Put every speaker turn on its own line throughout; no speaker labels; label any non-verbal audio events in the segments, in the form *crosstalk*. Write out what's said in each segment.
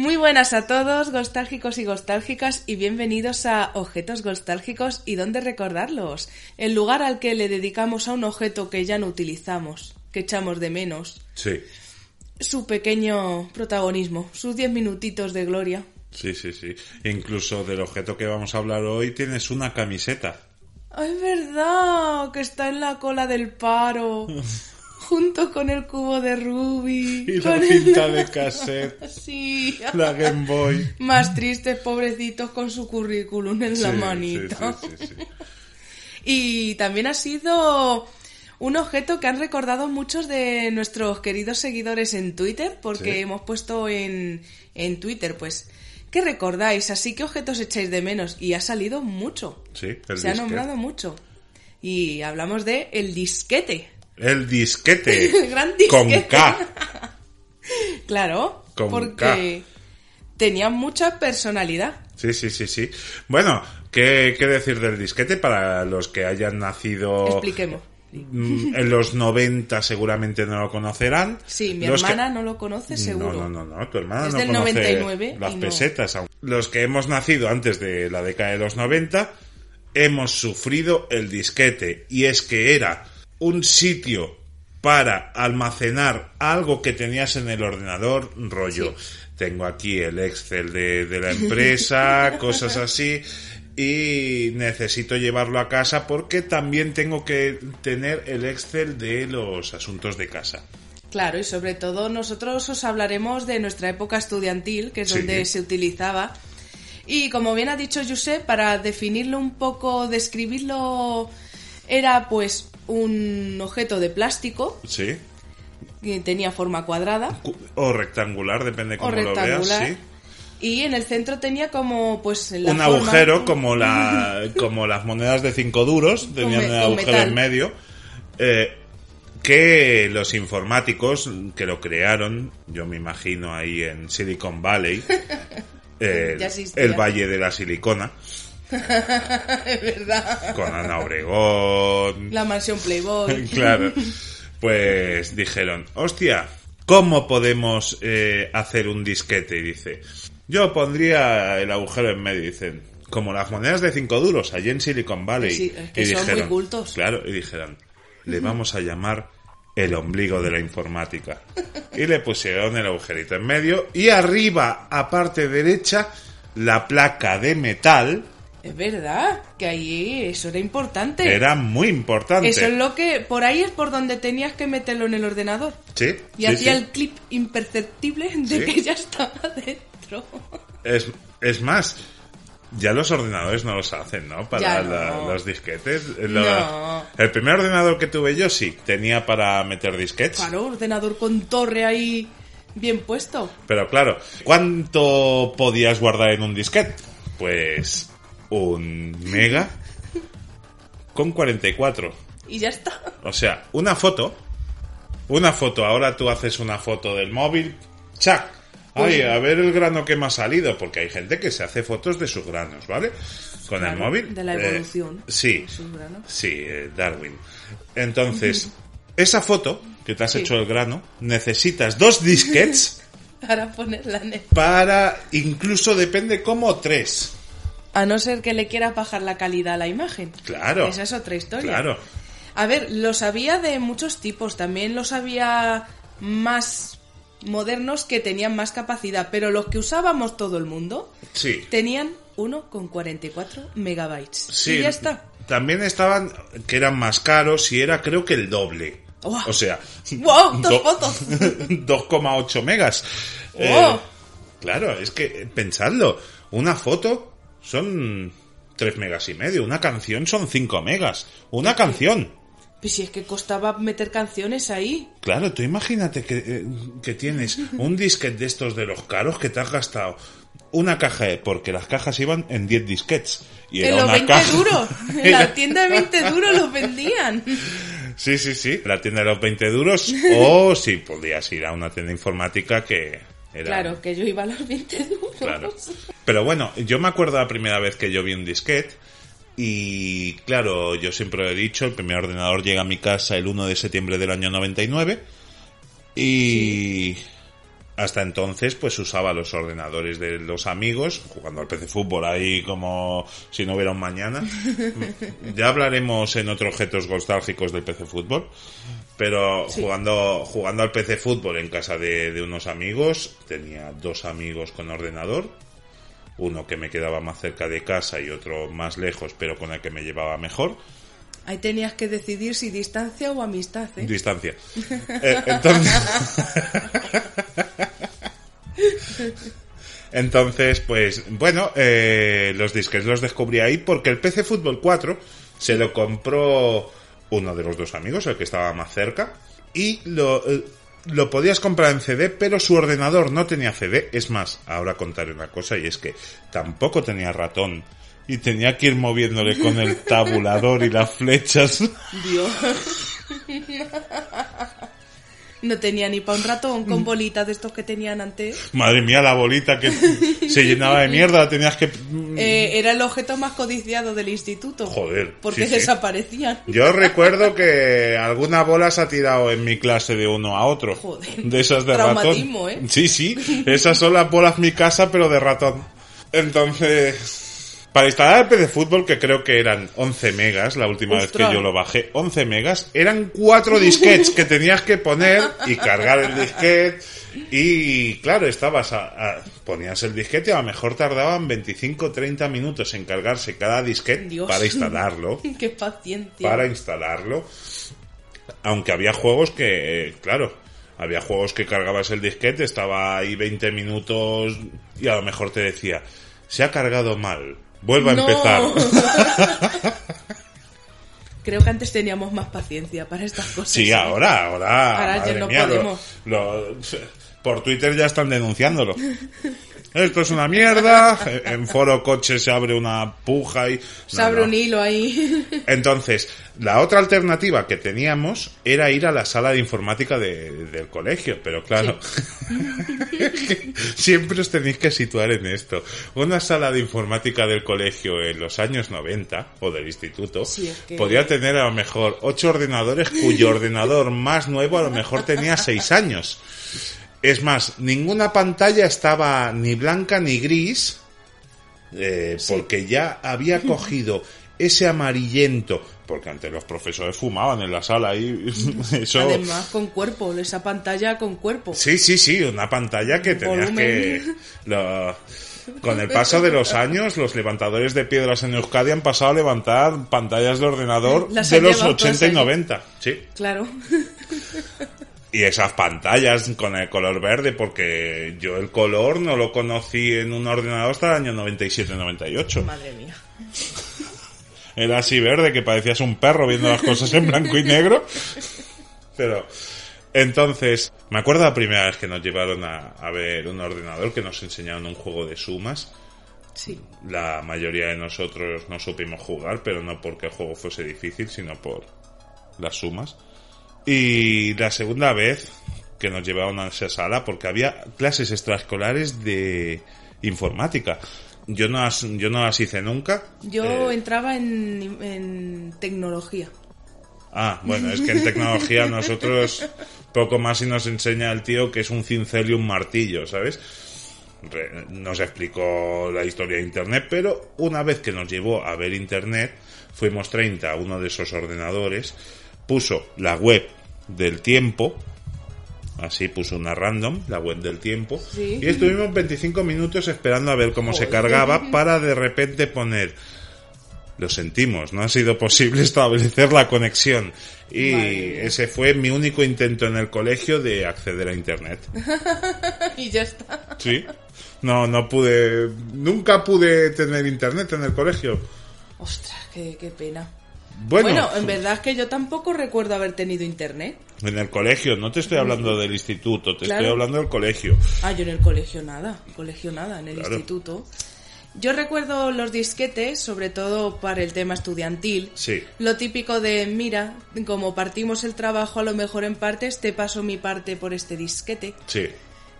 Muy buenas a todos, nostálgicos y nostálgicas, y bienvenidos a Objetos Nostálgicos y dónde recordarlos, el lugar al que le dedicamos a un objeto que ya no utilizamos, que echamos de menos,
Sí,
su pequeño protagonismo, sus diez minutitos de gloria.
sí, sí, sí. Incluso del objeto que vamos a hablar hoy tienes una camiseta.
¡Ay, es verdad! Que está en la cola del paro, *laughs* junto con el cubo de Ruby.
Y la
el-
cinta de *laughs* cassette,
Sí.
la Game Boy.
Más tristes, pobrecitos, con su currículum en la manita.
Sí, sí. *laughs*
Y también ha sido un objeto que han recordado muchos de nuestros queridos seguidores en Twitter, porque hemos puesto en, en Twitter, pues, ¿qué recordáis? Así que objetos echáis de menos. Y ha salido mucho.
Sí, el
Se ha nombrado mucho. Y hablamos de el disquete.
El disquete. *laughs*
El gran disquete.
Con K. *laughs*
Claro,
Con
porque tenía mucha personalidad.
Sí, sí, sí, sí. Bueno, ¿qué, qué decir del disquete para los que hayan nacido
Expliquemos.
mm, en los 90 seguramente no lo conocerán.
Sí, mi
Los que-
hermana no lo conoce seguro.
No, no, no, no, tu hermana
Es
no
del
conoce
99
las
no.
pesetas aún. Los que hemos nacido antes de la década de los 90 hemos sufrido el disquete y es que era un sitio para almacenar algo que tenías en el ordenador, rollo. Tengo aquí el Excel de, de la empresa, *laughs* cosas así, y necesito llevarlo a casa porque también tengo que tener el Excel de los asuntos de casa.
Claro, y sobre todo nosotros os hablaremos de nuestra época estudiantil, que es
Sí.
donde se utilizaba. Y como bien ha dicho José, para definirlo un poco, describirlo, era pues un objeto de plástico
Sí.
que tenía forma cuadrada
Cu- o rectangular, depende cómo lo veas, sí.
Y en el centro tenía como pues la
Un
forma-
agujero como la *laughs* como las monedas de cinco duros, tenían un agujero
metal.
en medio. eh, que los informáticos que lo crearon, yo me imagino ahí en Silicon Valley, *laughs* eh, el Valle de la Silicona, *laughs*
es verdad.
con Ana Obregón,
La mansión Playboy. *laughs*
claro. Pues dijeron, hostia, ¿cómo podemos eh, hacer un disquete? Y dice, yo pondría el agujero en medio. Dicen, como las monedas de cinco duros, allí en Silicon Valley.
Sí, es que son muy cultos.
Claro, y dijeron, le vamos a llamar el ombligo de la informática. Y le pusieron el agujerito en medio y arriba, a parte derecha, la placa de metal
Es verdad, que ahí eso era importante.
era muy importante.
Eso es lo que. Por ahí es por donde tenías que meterlo en el ordenador.
Sí,
Y
sí,
hacía
sí.
el clip imperceptible de
Sí.
que ya estaba dentro.
Es, es más, ya los ordenadores no los hacen, ¿no? Para la- los disquetes. Lo-
No.
El primer ordenador que tuve yo sí, tenía para meter disquetes.
Claro, ordenador con torre ahí bien puesto.
Pero claro, ¿cuánto podías guardar en un disquete? Pues un mega con 44.
Y ya está.
O sea, una foto. Una foto. Ahora tú haces una foto del móvil. ¡Chac! Ay, a ver el grano que me ha salido. Porque hay gente que se hace fotos de sus granos, ¿vale? Con el móvil.
de la
Eh,
evolución
sí.
sus granos.
Sí, eh, Darwin. Entonces, esa foto que te has
Sí.
hecho el grano, necesitas dos disquets *laughs*
Para ponerla en el...
para, incluso depende cómo, tres.
A no ser que le quieras bajar la calidad a la imagen.
Claro.
Esa es otra historia.
Claro.
A ver, los había de muchos tipos. También los había más modernos que tenían más capacidad. Pero los que usábamos todo el mundo
Sí.
tenían uno con 44 megabytes.
Sí,
Y ya está.
También estaban que eran más caros y era creo que el doble.
Guau.
O sea,
¡Wow! *laughs* ¡Dos
do-
fotos! *laughs*
2,8 megas. Eh,
¡Wow!
claro, es que eh, pensadlo, una foto son 3 megas y medio, una canción son 5 megas, una canción.
Pues si es que costaba meter canciones ahí.
Claro, tú imagínate que, eh, que tienes un disquete de estos de los caros que te has gastado una caja, de- porque las cajas iban en 10 disquets. Y
En los
una
20
caja.
duros. *laughs* En la tienda de 20 duros los vendían.
Sí, sí, sí. La tienda de los 20 duros. *laughs* o si podías ir a una tienda informática que era.
Claro, que yo iba a los 20 duros.
Claro. *laughs* Pero bueno, yo me acuerdo la primera vez que yo vi un disquete. Y claro, yo siempre lo he dicho, el primer ordenador llega a mi casa el 1 de septiembre del año 99. Y hasta entonces pues usaba los ordenadores de los amigos, jugando al PC Fútbol ahí como si no hubiera un mañana. *laughs* ya hablaremos en otros objetos nostálgicos del PC Fútbol. Pero jugando, jugando al PC Fútbol en casa de, de unos amigos, tenía dos amigos con ordenador, uno que me quedaba más cerca de casa y otro más lejos, pero con el que me llevaba mejor.
Ahí tenías que decidir si distancia o amistad, ¿eh?
Distancia. *laughs* Eh, entonces... Entonces, pues, bueno, eh, los disques los descubrí ahí porque el PC Fútbol 4 se lo compró uno de los dos amigos, el que estaba más cerca, y lo, eh, lo podías comprar en CD, pero su ordenador no tenía CD. Es más, ahora contaré una cosa y es que tampoco tenía ratón. Y tenía que ir moviéndole con el *laughs* tabulador y las flechas.
Dios. *laughs* No tenía ni para un ratón
Mm.
con bolitas de estos que tenían antes.
Madre mía, la bolita que *laughs* se llenaba de mierda, tenías que...
Eh, era el objeto más codiciado del instituto.
Joder,
Porque
sí, sí.
desaparecían.
Yo recuerdo que alguna bola se ha tirado en mi clase de uno a otro.
Joder.
De esas de ratón.
¿eh?
Sí, sí. Esas son las bolas mi casa, pero de ratón. Entonces... Para instalar el PC Fútbol, que creo que eran 11 megas, la última vez que yo lo bajé, 11 megas, eran cuatro disquets que tenías que poner y cargar el disquete. Y claro, estabas a, a- ponías el disquete y a lo mejor tardaban 25 30 minutos en cargarse cada disquete
Dios.
para instalarlo *laughs*
Qué paciencia.
para instalarlo. Aunque había juegos que, eh, claro, había juegos que cargabas el disquete, estaba ahí 20 minutos y a lo mejor te decía, se ha cargado mal, vuelva
No.
a empezar. *laughs*
Creo que antes teníamos más paciencia para estas cosas.
Sí, ahora, ahora,
Ahora ya no
mía, lo-
podemos.
lo- por Twitter ya están denunciándolo. Esto es una mierda, en Foro Coche se abre una puja y...
Se abre
no.
un hilo ahí. *laughs*
Entonces, la otra alternativa que teníamos era ir a la sala de informática de- del colegio, pero claro, *laughs* siempre os tenéis que situar en esto. Una sala de informática del colegio en los años 90, o del instituto,
Sí, es que-
podía tener a lo mejor ocho ordenadores cuyo ordenador más nuevo a lo mejor tenía seis años. Es más, ninguna pantalla estaba ni blanca ni gris, eh, porque ya había *laughs* cogido ese amarillento, porque antes los profesores fumaban en la sala y *laughs* eso...
Además, con cuerpo. Esa pantalla con cuerpo.
Sí, sí, sí, una pantalla que tenías
Volumen.
que... lo- Con el paso de los años, los levantadores de piedras en Euskadi han pasado a levantar pantallas de ordenador
Las
de los
llevado
80 y
todas allí.
90. Sí.
Claro. *laughs*
Y esas pantallas con el color verde, porque yo el color no lo conocí en un ordenador hasta el año 97-98.
Madre mía. *laughs*
Era así verde, que parecías un perro viendo las cosas en blanco y negro. Pero, entonces, me acuerdo la primera vez que nos llevaron a, a ver un ordenador, que nos enseñaron un juego de sumas.
Sí.
La mayoría de nosotros no supimos jugar, pero no porque el juego fuese difícil, sino por las sumas. Y la segunda vez que nos llevaron a esa sala, porque había clases extraescolares de informática. Yo no las, yo no las hice nunca.
Yo
Eh,
entraba en, en tecnología.
Ah, bueno, es que en tecnología nosotros poco más si nos enseña el tío que es un cincel y un martillo, ¿sabes? Nos explicó la historia de Internet, pero una vez que nos llevó a ver Internet, fuimos 30 a uno de esos ordenadores, puso la web del tiempo, así puso una random, la web del tiempo,
Sí.
y estuvimos 25 minutos esperando a ver cómo se cargaba *laughs* para de repente poner lo sentimos, no ha sido posible *laughs* establecer la conexión. Y ese fue mi único intento en el colegio de acceder a internet. *laughs*
y ya está.
Sí. No, no pude, nunca pude tener internet en el colegio.
Ostras, qué, qué pena.
Bueno,
Bueno, en verdad es que yo tampoco recuerdo haber tenido internet.
En el colegio, no te estoy hablando del instituto, te
Claro.
estoy hablando del colegio.
Ah, yo en el colegio nada, colegio nada, en el
Claro.
instituto. Yo recuerdo los disquetes, sobre todo para el tema estudiantil.
Sí.
Lo típico de, mira, como partimos el trabajo a lo mejor en partes, te paso mi parte por este disquete.
Sí,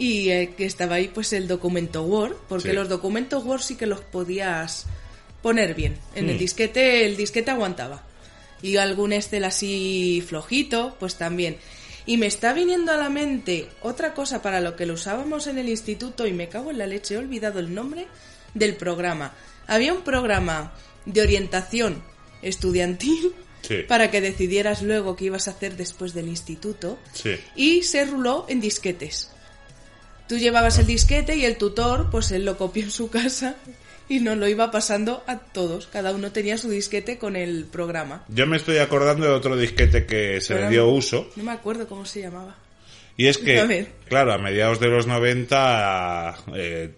Y eh, que estaba ahí pues el documento Word, porque
Sí.
los documentos Word sí que los podías poner bien. En el
Hmm.
disquete, el disquete aguantaba. Y algún Excel así flojito, pues también. Y me está viniendo a la mente otra cosa para lo que lo usábamos en el instituto y me cago en la leche, he olvidado el nombre del programa. Había un programa de orientación estudiantil *laughs*
Sí.
para que decidieras luego qué ibas a hacer después del instituto
sí.
y se ruló en disquetes. Tú llevabas el disquete y el tutor, pues él lo copió en su *laughs* casa y nos lo iba pasando a todos. Cada uno tenía su disquete con el programa.
Yo me estoy acordando de otro disquete que se le dio uso.
No me acuerdo cómo se llamaba.
Y es que, *laughs*
A
claro, a mediados de los 90 eh,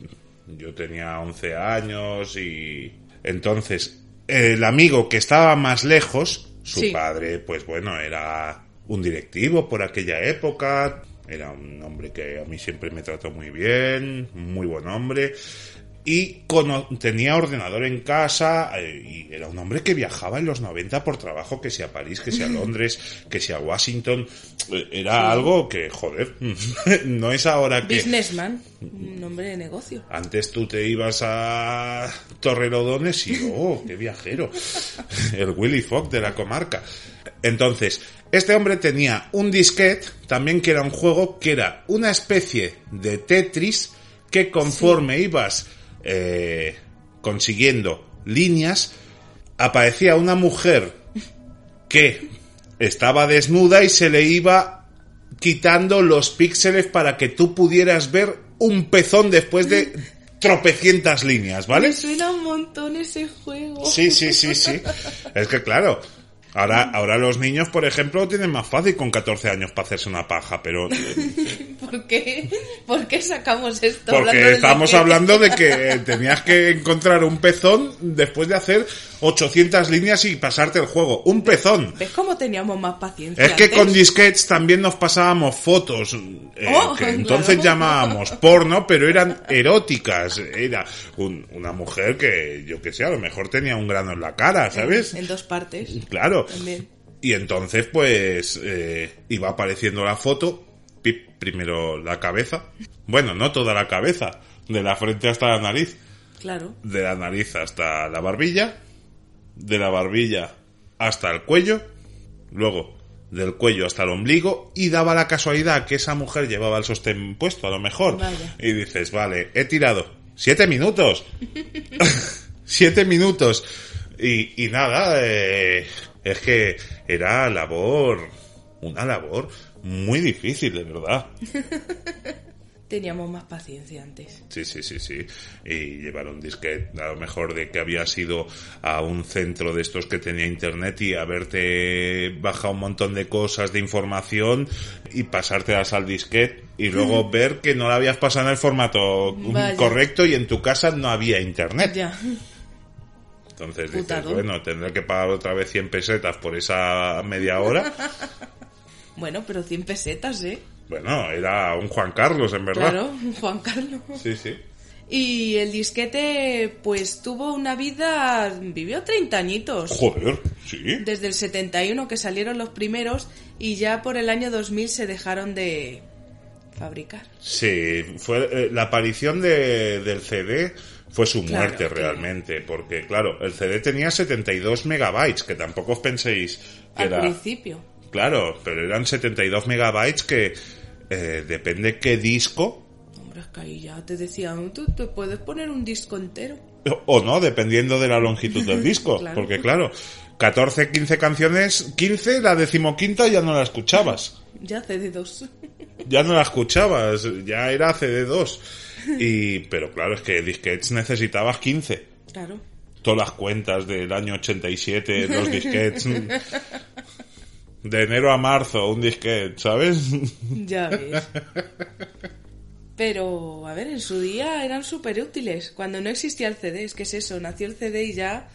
yo tenía 11 años y entonces el amigo que estaba más lejos, su
Sí.
padre, pues bueno, era un directivo por aquella época, era un hombre que a mí siempre me trató muy bien, muy buen hombre. Y tenía ordenador en casa eh, y era un hombre que viajaba en los 90 por trabajo, que sea a París, que sea a *laughs* Londres, que sea a Washington. Eh, Era algo que, joder, *laughs* no es ahora que...
Businessman, un nombre de negocio.
Antes tú te ibas a Torrelodones y, *laughs* oh, qué viajero. El Willy Fogg de la comarca. Entonces, este hombre tenía un disquete, también que era un juego, que era una especie de Tetris que conforme ibas eh, consiguiendo líneas, aparecía una mujer que estaba desnuda y se le iba quitando los píxeles para que tú pudieras ver un pezón después de tropecientas líneas, ¿vale?
Me suena un montón ese juego.
Sí, sí, sí, sí. Es que claro, ahora, ahora los niños, por ejemplo, tienen más fácil con 14 años para hacerse una paja, pero *laughs*
¿Por qué? ¿Por qué sacamos esto?
porque
hablando
estamos hablando de que tenías que encontrar un pezón después de hacer 800 líneas y pasarte el juego. Un pezón.
¿Ves cómo teníamos más paciencia?
Es que
antes?
con disquetes también nos pasábamos fotos, eh,
Oh,
que entonces
claro.
llamábamos porno, pero eran eróticas. Era un- una mujer que, yo que sé, a lo mejor tenía un grano en la cara, ¿sabes?
En dos partes.
Claro.
También.
Y entonces, pues, eh, iba apareciendo la foto, pip, primero la cabeza, bueno, no toda la cabeza, de la frente hasta la nariz,
Claro.
de la nariz hasta la barbilla, de la barbilla hasta el cuello, luego del cuello hasta el ombligo y daba la casualidad que esa mujer llevaba el sostén puesto a lo mejor.
Vaya.
Y dices, vale, he tirado siete minutos. *laughs* *laughs* siete minutos. Y, y nada, eh, es que era labor, una labor muy difícil, de verdad. *laughs*
Teníamos más paciencia antes.
Sí, sí, sí, sí. Y llevar un disquete, a lo mejor de que habías ido a un centro de estos que tenía internet y haberte bajado un montón de cosas de información y pasártelas al disquete y luego *laughs* ver que no la habías pasado en el formato
Vaya.
correcto y en tu casa no había internet.
Ya.
Entonces dices,
Putado.
bueno, tendré que pagar otra vez 100 pesetas por esa media hora. *laughs*
Bueno, pero 100 pesetas, ¿eh?
Bueno, era un Juan Carlos, en verdad.
Claro, Juan Carlos.
Sí, sí.
Y el disquete, pues tuvo una vida. vivió 30 añitos.
Joder, sí.
Desde el 71 que salieron los primeros y ya por el año 2000 se dejaron de fabricar.
Sí, fue eh, la aparición de- del CD fue su
Claro,
muerte
que-
realmente, porque claro, el CD tenía 72 megabytes, que tampoco os penséis que
Al
era...
principio.
Claro, pero eran 72 megabytes que eh, depende qué disco,
Hombre, es que ahí ya te decían, tú te puedes poner un disco entero.
o- o no, dependiendo de la longitud del *laughs* disco,
Claro.
porque claro, 14, 15 canciones, 15, la decimoquinta ya no la escuchabas.
Ya CD2.
ya no la escuchabas, ya era CD2. Y, *laughs* pero claro, es que disquetes necesitabas 15.
Claro.
Todas las cuentas del año 87, los disquetes. *laughs* De enero a marzo, un disquete, ¿sabes?
Ya ves. Pero, a ver, en su día eran súper útiles. Cuando no existía el CD, es que es eso, nació el CD y ya.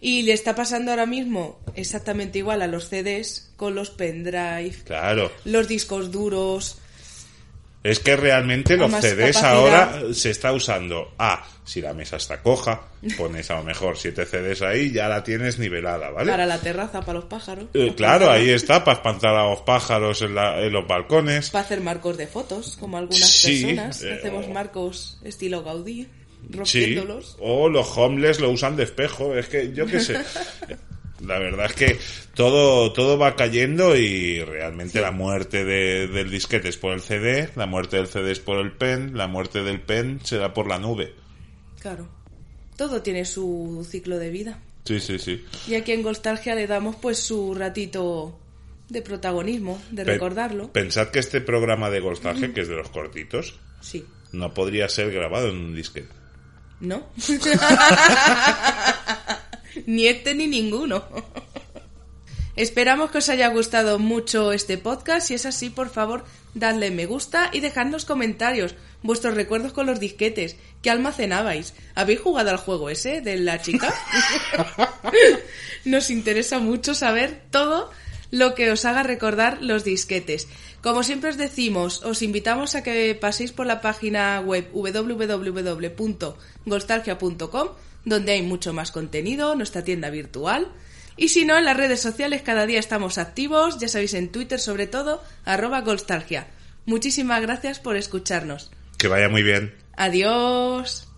Y le está pasando ahora mismo exactamente igual a los CDs con los pendrive,
Claro.
los discos duros.
Es que realmente los CDs
capacidad.
ahora se está usando. Ah, si la mesa está coja, pones a lo mejor siete CDs ahí, ya la tienes nivelada, ¿vale?
Para la terraza, para los pájaros.
Eh, claro, ahí está, para espantar a los pájaros en, la- en los balcones.
Para hacer marcos de fotos, como algunas
Sí,
personas.
eh,
Hacemos marcos estilo Gaudí,
Sí,
rompiéndolos.
o los homeless lo usan de espejo, es que yo qué sé. *laughs* La verdad es que todo, todo va cayendo y realmente la muerte de- del disquete es por el CD, la muerte del CD es por el pen, la muerte del pen será por la nube.
Claro. Todo tiene su ciclo de vida.
Sí, sí, sí.
Y aquí en Nostalgia le damos pues su ratito de protagonismo, de
Pe-
recordarlo.
Pensad que este programa de Golstarge, que es de los cortitos,
Sí.
no podría ser grabado en un disquete.
¿No? *laughs* *laughs* ni este ni ninguno. *laughs* Esperamos que os haya gustado mucho este podcast. Si es así, por favor, dadle me gusta y dejadnos comentarios, vuestros recuerdos con los disquetes. ¿Qué almacenabais? ¿Habéis jugado al juego ese de la chica? *laughs* Nos interesa mucho saber todo lo que os haga recordar los disquetes. Como siempre os decimos, os invitamos a que paséis por la página web www.golstalgia.com, donde hay mucho más contenido, nuestra tienda virtual. Y si no, en las redes sociales cada día estamos activos, ya sabéis en Twitter sobre todo, arroba Golstalgia. Muchísimas gracias por escucharnos.
Que vaya muy bien.
Adiós.